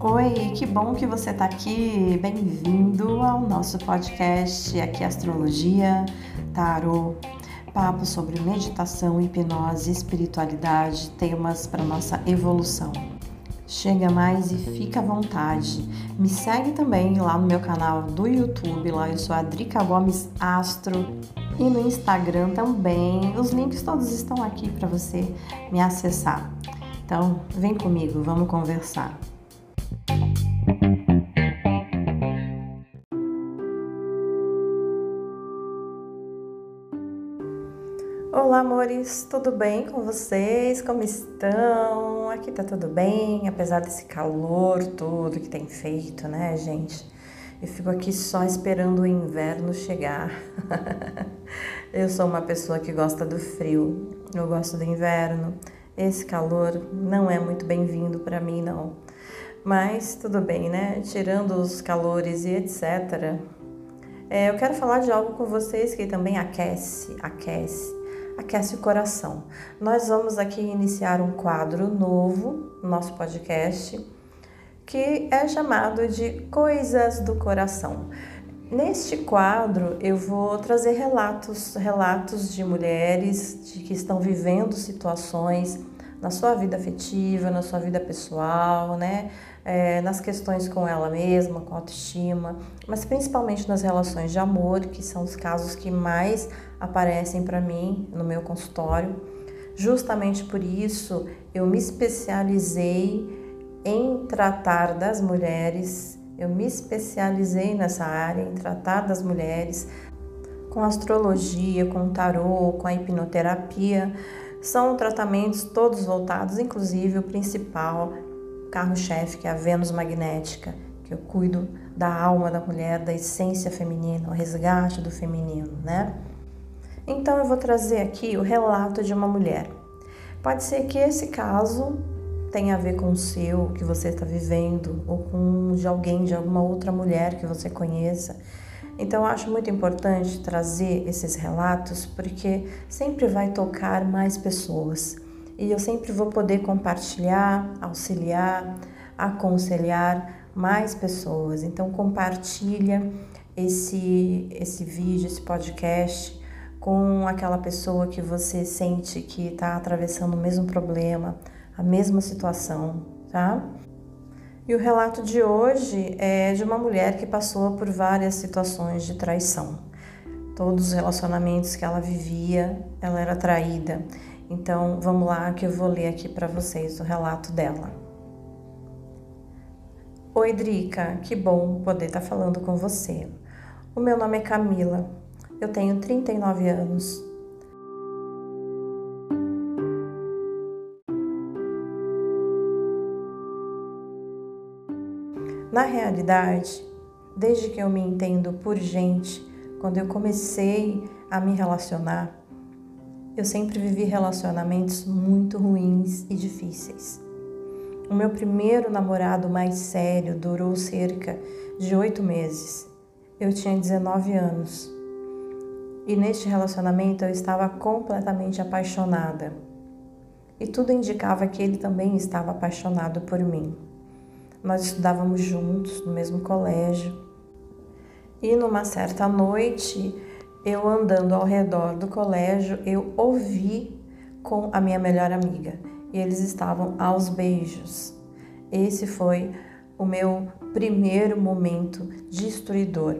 Oi, que bom que você está aqui. Bem-vindo ao nosso podcast aqui Astrologia, Tarot, papo sobre meditação, hipnose, espiritualidade, temas para nossa evolução. Chega mais e fica à vontade. Me segue também lá no meu canal do YouTube, lá eu sou a Drica Gomes Astro e no Instagram também. Os links todos estão aqui para você me acessar. Então, vem comigo, vamos conversar. Olá, amores, tudo bem com vocês? Como estão? Aqui tá tudo bem, apesar desse calor todo que tem feito, né, gente? Eu fico aqui só esperando o inverno chegar. eu sou uma pessoa que gosta do frio, eu gosto do inverno. Esse calor não é muito bem-vindo para mim, não. Mas tudo bem, né? Tirando os calores e etc. É, eu quero falar de algo com vocês que também aquece, aquece aquece o coração. Nós vamos aqui iniciar um quadro novo no nosso podcast que é chamado de Coisas do Coração. Neste quadro eu vou trazer relatos, relatos de mulheres de que estão vivendo situações na sua vida afetiva, na sua vida pessoal, né? É, nas questões com ela mesma, com autoestima, mas principalmente nas relações de amor, que são os casos que mais aparecem para mim no meu consultório. Justamente por isso eu me especializei em tratar das mulheres, eu me especializei nessa área, em tratar das mulheres com astrologia, com tarô, com a hipnoterapia. São tratamentos todos voltados, inclusive o principal carro-chefe, que é a Vênus magnética, que eu cuido da alma da mulher, da essência feminina, o resgate do feminino, né? Então eu vou trazer aqui o relato de uma mulher. Pode ser que esse caso tenha a ver com o seu, que você está vivendo, ou com de alguém, de alguma outra mulher que você conheça. Então eu acho muito importante trazer esses relatos porque sempre vai tocar mais pessoas e eu sempre vou poder compartilhar, auxiliar, aconselhar mais pessoas. Então compartilha esse esse vídeo, esse podcast com aquela pessoa que você sente que está atravessando o mesmo problema, a mesma situação, tá? E o relato de hoje é de uma mulher que passou por várias situações de traição. Todos os relacionamentos que ela vivia, ela era traída. Então, vamos lá que eu vou ler aqui para vocês o relato dela. Oi, Drica, que bom poder estar tá falando com você. O meu nome é Camila, eu tenho 39 anos. Na realidade, desde que eu me entendo por gente, quando eu comecei a me relacionar, eu sempre vivi relacionamentos muito ruins e difíceis. O meu primeiro namorado mais sério durou cerca de oito meses. Eu tinha 19 anos. E neste relacionamento eu estava completamente apaixonada. E tudo indicava que ele também estava apaixonado por mim. Nós estudávamos juntos no mesmo colégio. E numa certa noite, eu andando ao redor do colégio, eu ouvi com a minha melhor amiga. E eles estavam aos beijos. Esse foi o meu primeiro momento destruidor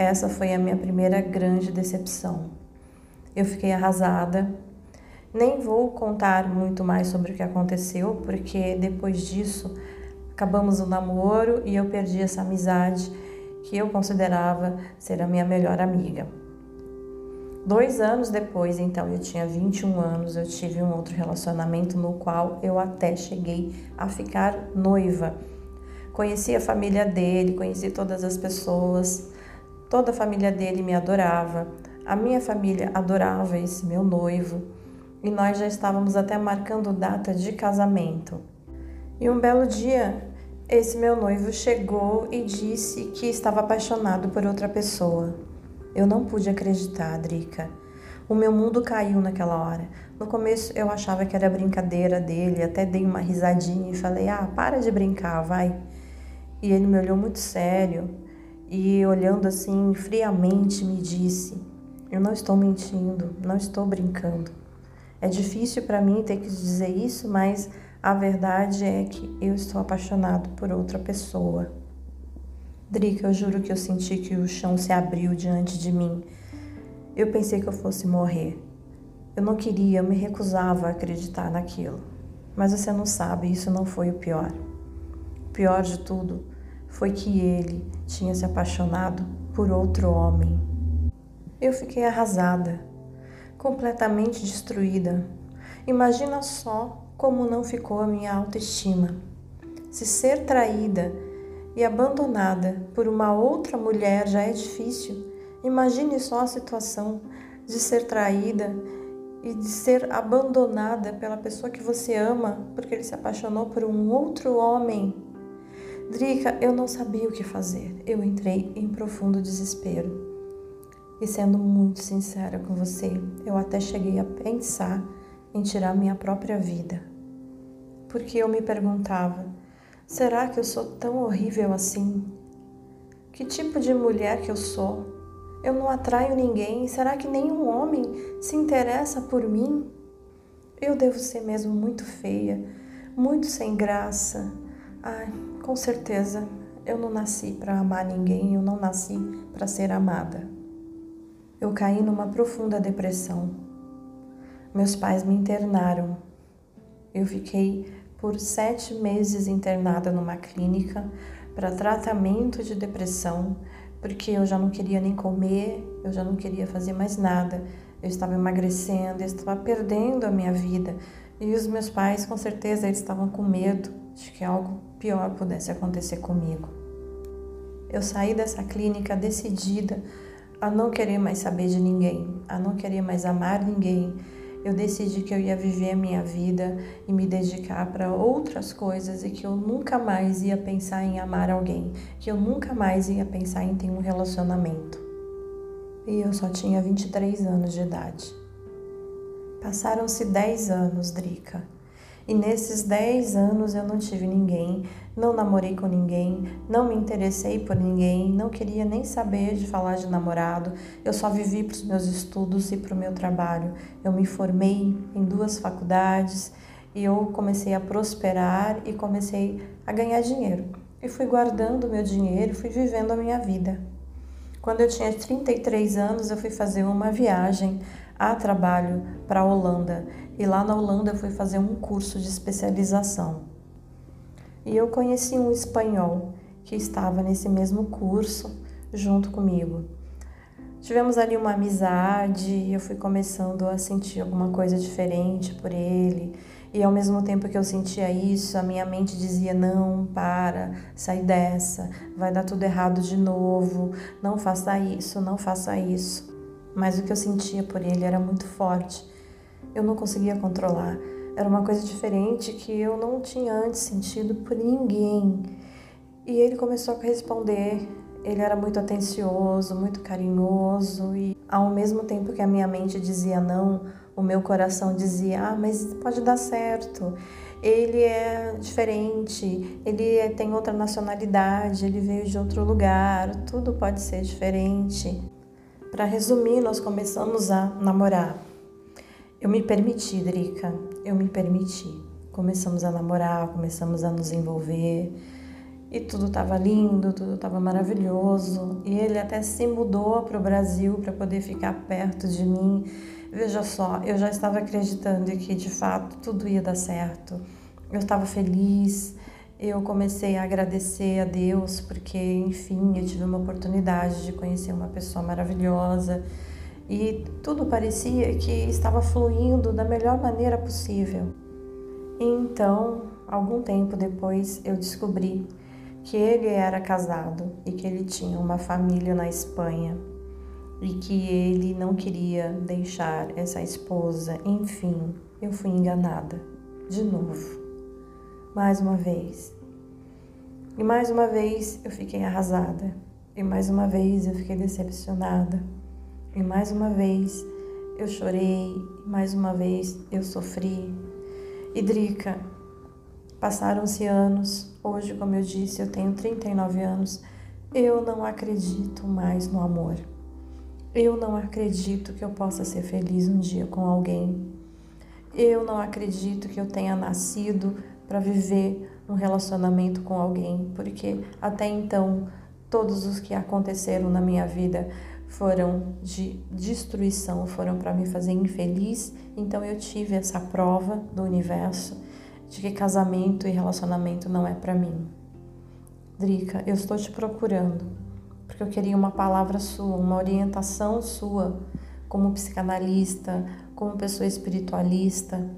essa foi a minha primeira grande decepção. Eu fiquei arrasada. Nem vou contar muito mais sobre o que aconteceu, porque depois disso acabamos o namoro e eu perdi essa amizade que eu considerava ser a minha melhor amiga. Dois anos depois, então, eu tinha 21 anos, eu tive um outro relacionamento no qual eu até cheguei a ficar noiva. Conheci a família dele, conheci todas as pessoas, Toda a família dele me adorava, a minha família adorava esse meu noivo e nós já estávamos até marcando data de casamento. E um belo dia, esse meu noivo chegou e disse que estava apaixonado por outra pessoa. Eu não pude acreditar, Drica. O meu mundo caiu naquela hora. No começo eu achava que era brincadeira dele, até dei uma risadinha e falei: "Ah, para de brincar, vai". E ele me olhou muito sério e olhando assim friamente me disse: "Eu não estou mentindo, não estou brincando. É difícil para mim ter que dizer isso, mas a verdade é que eu estou apaixonado por outra pessoa." Drica, eu juro que eu senti que o chão se abriu diante de mim. Eu pensei que eu fosse morrer. Eu não queria, eu me recusava a acreditar naquilo. Mas você não sabe, isso não foi o pior. O pior de tudo foi que ele tinha se apaixonado por outro homem. Eu fiquei arrasada, completamente destruída. Imagina só como não ficou a minha autoestima. Se ser traída e abandonada por uma outra mulher já é difícil, imagine só a situação de ser traída e de ser abandonada pela pessoa que você ama porque ele se apaixonou por um outro homem. Drica, eu não sabia o que fazer. Eu entrei em profundo desespero. E sendo muito sincera com você, eu até cheguei a pensar em tirar minha própria vida. Porque eu me perguntava: será que eu sou tão horrível assim? Que tipo de mulher que eu sou? Eu não atraio ninguém? Será que nenhum homem se interessa por mim? Eu devo ser mesmo muito feia, muito sem graça. Ai, com certeza, eu não nasci para amar ninguém, eu não nasci para ser amada. Eu caí numa profunda depressão. Meus pais me internaram. Eu fiquei por sete meses internada numa clínica para tratamento de depressão porque eu já não queria nem comer, eu já não queria fazer mais nada. Eu estava emagrecendo, eu estava perdendo a minha vida. E os meus pais, com certeza, eles estavam com medo de que algo pior pudesse acontecer comigo. Eu saí dessa clínica decidida a não querer mais saber de ninguém, a não querer mais amar ninguém, eu decidi que eu ia viver a minha vida e me dedicar para outras coisas e que eu nunca mais ia pensar em amar alguém, que eu nunca mais ia pensar em ter um relacionamento. E eu só tinha 23 anos de idade. Passaram-se 10 anos, Drica. E nesses 10 anos eu não tive ninguém, não namorei com ninguém, não me interessei por ninguém, não queria nem saber de falar de namorado. Eu só vivi para os meus estudos e para o meu trabalho. Eu me formei em duas faculdades e eu comecei a prosperar e comecei a ganhar dinheiro. E fui guardando meu dinheiro, fui vivendo a minha vida. Quando eu tinha 33 anos, eu fui fazer uma viagem a trabalho para a Holanda e lá na Holanda eu fui fazer um curso de especialização. E eu conheci um espanhol que estava nesse mesmo curso junto comigo. Tivemos ali uma amizade e eu fui começando a sentir alguma coisa diferente por ele. E ao mesmo tempo que eu sentia isso, a minha mente dizia: não, para, sai dessa, vai dar tudo errado de novo, não faça isso, não faça isso. Mas o que eu sentia por ele era muito forte eu não conseguia controlar. Era uma coisa diferente que eu não tinha antes sentido por ninguém. E ele começou a responder. Ele era muito atencioso, muito carinhoso e ao mesmo tempo que a minha mente dizia não, o meu coração dizia: "Ah, mas pode dar certo. Ele é diferente, ele tem outra nacionalidade, ele veio de outro lugar, tudo pode ser diferente." Para resumir, nós começamos a namorar. Eu me permiti, Drica, eu me permiti. Começamos a namorar, começamos a nos envolver e tudo estava lindo, tudo estava maravilhoso. E ele até se mudou para o Brasil para poder ficar perto de mim. Veja só, eu já estava acreditando que de fato tudo ia dar certo. Eu estava feliz, eu comecei a agradecer a Deus porque, enfim, eu tive uma oportunidade de conhecer uma pessoa maravilhosa e tudo parecia que estava fluindo da melhor maneira possível. Então, algum tempo depois, eu descobri que ele era casado e que ele tinha uma família na Espanha e que ele não queria deixar essa esposa. Enfim, eu fui enganada de novo, mais uma vez. E mais uma vez eu fiquei arrasada, e mais uma vez eu fiquei decepcionada. E mais uma vez eu chorei, mais uma vez eu sofri. E Drica, passaram-se anos, hoje, como eu disse, eu tenho 39 anos, eu não acredito mais no amor. Eu não acredito que eu possa ser feliz um dia com alguém. Eu não acredito que eu tenha nascido para viver um relacionamento com alguém, porque até então todos os que aconteceram na minha vida foram de destruição, foram para me fazer infeliz. Então eu tive essa prova do universo de que casamento e relacionamento não é para mim. Drica, eu estou te procurando porque eu queria uma palavra sua, uma orientação sua como psicanalista, como pessoa espiritualista.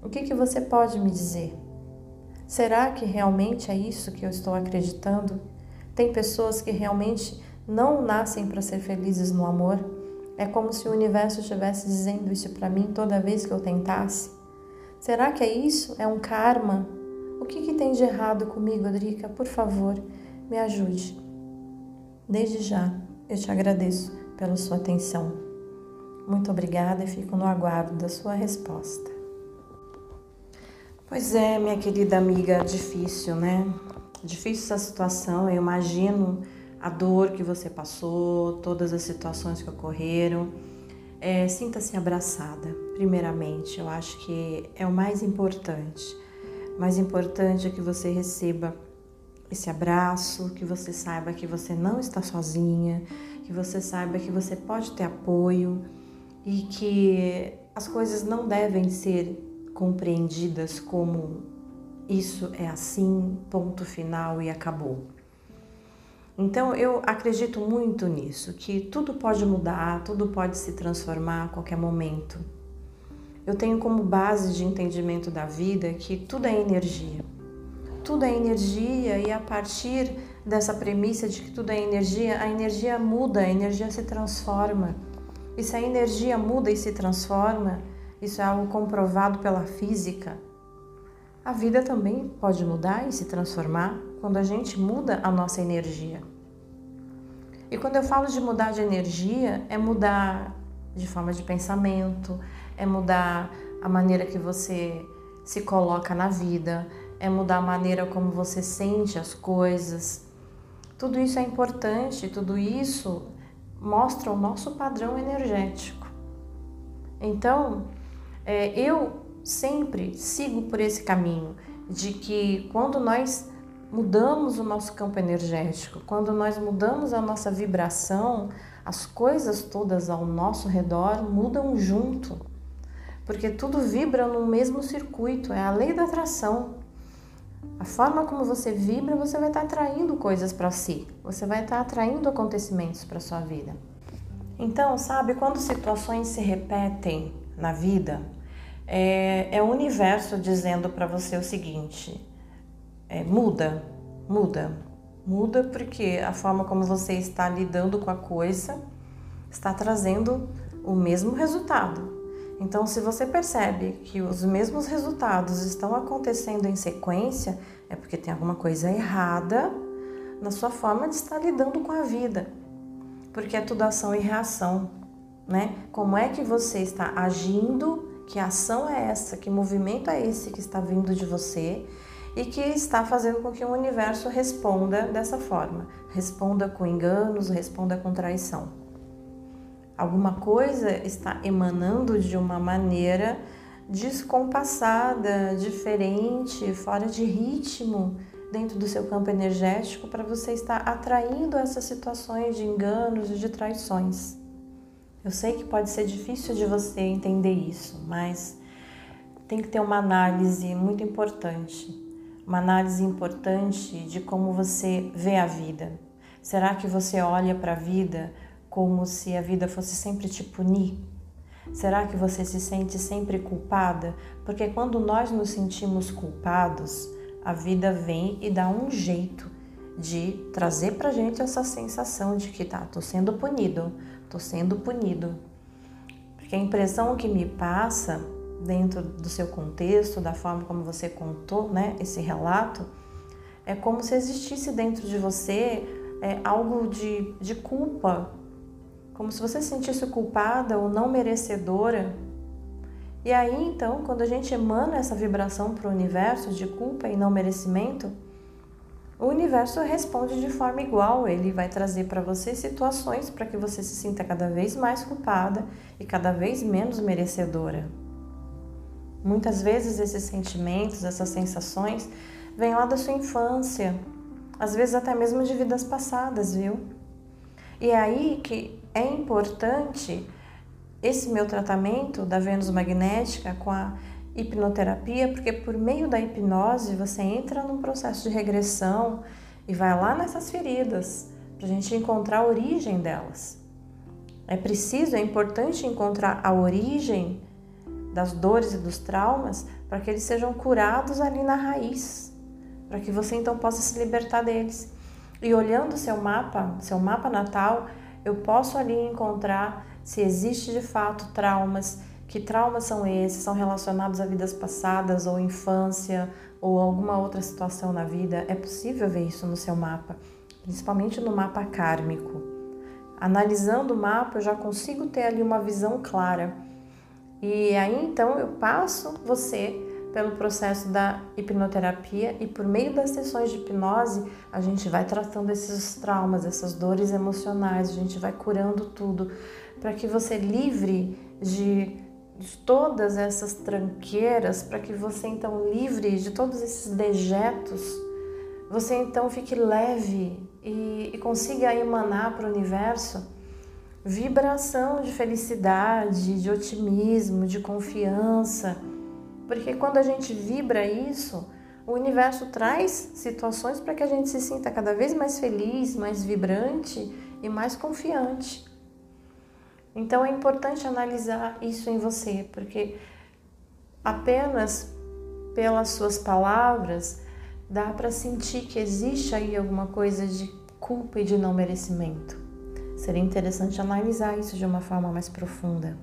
O que que você pode me dizer? Será que realmente é isso que eu estou acreditando? Tem pessoas que realmente não nascem para ser felizes no amor. É como se o universo estivesse dizendo isso para mim toda vez que eu tentasse. Será que é isso? É um karma? O que, que tem de errado comigo, Drica? Por favor, me ajude. Desde já, eu te agradeço pela sua atenção. Muito obrigada e fico no aguardo da sua resposta. Pois é, minha querida amiga, difícil, né? Difícil essa situação, eu imagino a dor que você passou, todas as situações que ocorreram. É, Sinta-se abraçada, primeiramente, eu acho que é o mais importante. O mais importante é que você receba esse abraço, que você saiba que você não está sozinha, que você saiba que você pode ter apoio e que as coisas não devem ser compreendidas como isso é assim, ponto final e acabou. Então eu acredito muito nisso, que tudo pode mudar, tudo pode se transformar a qualquer momento. Eu tenho como base de entendimento da vida que tudo é energia. Tudo é energia e a partir dessa premissa de que tudo é energia, a energia muda, a energia se transforma. E se a energia muda e se transforma, isso é algo comprovado pela física. A vida também pode mudar e se transformar quando a gente muda a nossa energia. E quando eu falo de mudar de energia, é mudar de forma de pensamento, é mudar a maneira que você se coloca na vida, é mudar a maneira como você sente as coisas. Tudo isso é importante, tudo isso mostra o nosso padrão energético. Então, é, eu sempre sigo por esse caminho de que quando nós mudamos o nosso campo energético, quando nós mudamos a nossa vibração, as coisas todas ao nosso redor mudam junto, porque tudo vibra no mesmo circuito, é a lei da atração. A forma como você vibra, você vai estar atraindo coisas para si, você vai estar atraindo acontecimentos para sua vida. Então, sabe, quando situações se repetem na vida, é, é o universo dizendo para você o seguinte: é, muda, muda, muda porque a forma como você está lidando com a coisa está trazendo o mesmo resultado. Então, se você percebe que os mesmos resultados estão acontecendo em sequência, é porque tem alguma coisa errada na sua forma de estar lidando com a vida. Porque é tudo ação e reação, né? Como é que você está agindo que ação é essa, que movimento é esse que está vindo de você e que está fazendo com que o universo responda dessa forma, responda com enganos, responda com traição. Alguma coisa está emanando de uma maneira descompassada, diferente, fora de ritmo dentro do seu campo energético para você estar atraindo essas situações de enganos e de traições. Eu sei que pode ser difícil de você entender isso, mas tem que ter uma análise muito importante. Uma análise importante de como você vê a vida. Será que você olha para a vida como se a vida fosse sempre te punir? Será que você se sente sempre culpada? Porque quando nós nos sentimos culpados, a vida vem e dá um jeito de trazer pra gente essa sensação de que tá, tô sendo punido, tô sendo punido. Porque a impressão que me passa dentro do seu contexto, da forma como você contou, né, esse relato, é como se existisse dentro de você é, algo de, de culpa, como se você se sentisse culpada ou não merecedora. E aí então, quando a gente emana essa vibração para o universo de culpa e não merecimento, o universo responde de forma igual. Ele vai trazer para você situações para que você se sinta cada vez mais culpada e cada vez menos merecedora. Muitas vezes esses sentimentos, essas sensações, vêm lá da sua infância, às vezes até mesmo de vidas passadas, viu? E é aí que é importante esse meu tratamento da Vênus magnética com a hipnoterapia, porque por meio da hipnose você entra num processo de regressão e vai lá nessas feridas para a gente encontrar a origem delas. É preciso, é importante encontrar a origem das dores e dos traumas para que eles sejam curados ali na raiz, para que você então possa se libertar deles. E olhando seu mapa, seu mapa natal, eu posso ali encontrar se existe de fato traumas, que traumas são esses? São relacionados a vidas passadas ou infância ou alguma outra situação na vida? É possível ver isso no seu mapa, principalmente no mapa kármico. Analisando o mapa, eu já consigo ter ali uma visão clara. E aí então eu passo você pelo processo da hipnoterapia e por meio das sessões de hipnose a gente vai tratando esses traumas, essas dores emocionais, a gente vai curando tudo para que você livre de de todas essas tranqueiras, para que você então livre de todos esses dejetos, você então fique leve e, e consiga emanar para o universo vibração de felicidade, de otimismo, de confiança. Porque quando a gente vibra isso, o universo traz situações para que a gente se sinta cada vez mais feliz, mais vibrante e mais confiante. Então é importante analisar isso em você, porque apenas pelas suas palavras dá para sentir que existe aí alguma coisa de culpa e de não merecimento. Seria interessante analisar isso de uma forma mais profunda.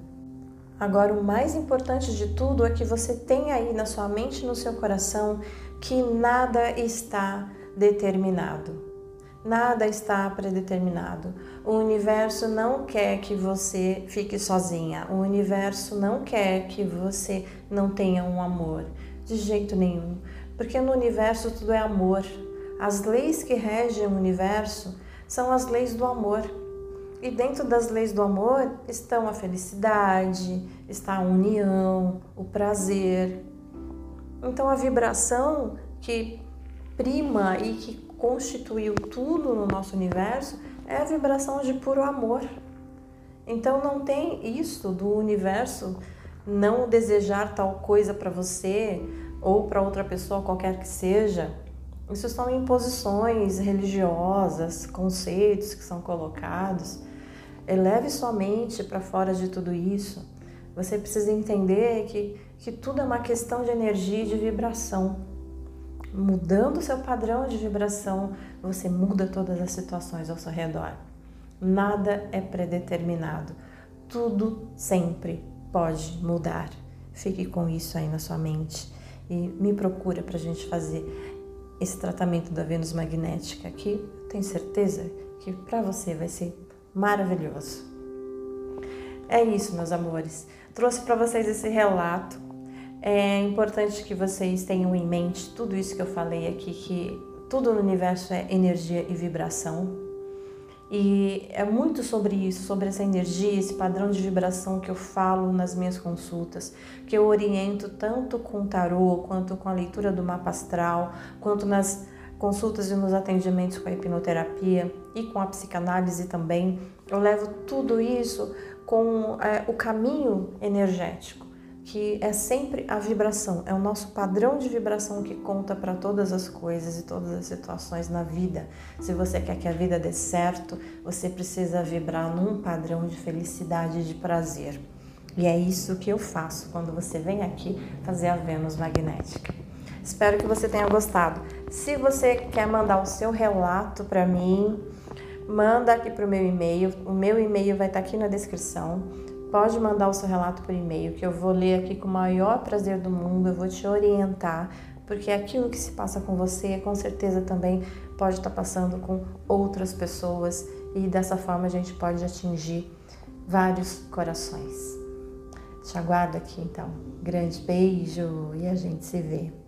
Agora, o mais importante de tudo é que você tenha aí na sua mente no seu coração que nada está determinado. Nada está predeterminado. O universo não quer que você fique sozinha. O universo não quer que você não tenha um amor. De jeito nenhum. Porque no universo tudo é amor. As leis que regem o universo são as leis do amor. E dentro das leis do amor estão a felicidade, está a união, o prazer. Então a vibração que prima e que constituiu tudo no nosso universo é a vibração de puro amor. Então não tem isso do universo não desejar tal coisa para você ou para outra pessoa qualquer que seja. Isso são imposições religiosas, conceitos que são colocados. Eleve sua mente para fora de tudo isso. Você precisa entender que, que tudo é uma questão de energia e de vibração mudando o seu padrão de vibração, você muda todas as situações ao seu redor. Nada é predeterminado. Tudo sempre pode mudar. Fique com isso aí na sua mente e me procura para a gente fazer esse tratamento da Vênus magnética aqui. Tenho certeza que para você vai ser maravilhoso. É isso, meus amores. Trouxe para vocês esse relato é importante que vocês tenham em mente tudo isso que eu falei aqui, que tudo no universo é energia e vibração. E é muito sobre isso, sobre essa energia, esse padrão de vibração que eu falo nas minhas consultas, que eu oriento tanto com o tarô, quanto com a leitura do mapa astral, quanto nas consultas e nos atendimentos com a hipnoterapia e com a psicanálise também. Eu levo tudo isso com é, o caminho energético que é sempre a vibração, é o nosso padrão de vibração que conta para todas as coisas e todas as situações na vida. Se você quer que a vida dê certo, você precisa vibrar num padrão de felicidade e de prazer. E é isso que eu faço quando você vem aqui fazer a Vênus magnética. Espero que você tenha gostado. Se você quer mandar o seu relato para mim, manda aqui para o meu e-mail. O meu e-mail vai estar tá aqui na descrição pode mandar o seu relato por e-mail, que eu vou ler aqui com o maior prazer do mundo, eu vou te orientar, porque aquilo que se passa com você, com certeza também pode estar passando com outras pessoas e dessa forma a gente pode atingir vários corações. Te aguardo aqui então. Grande beijo e a gente se vê.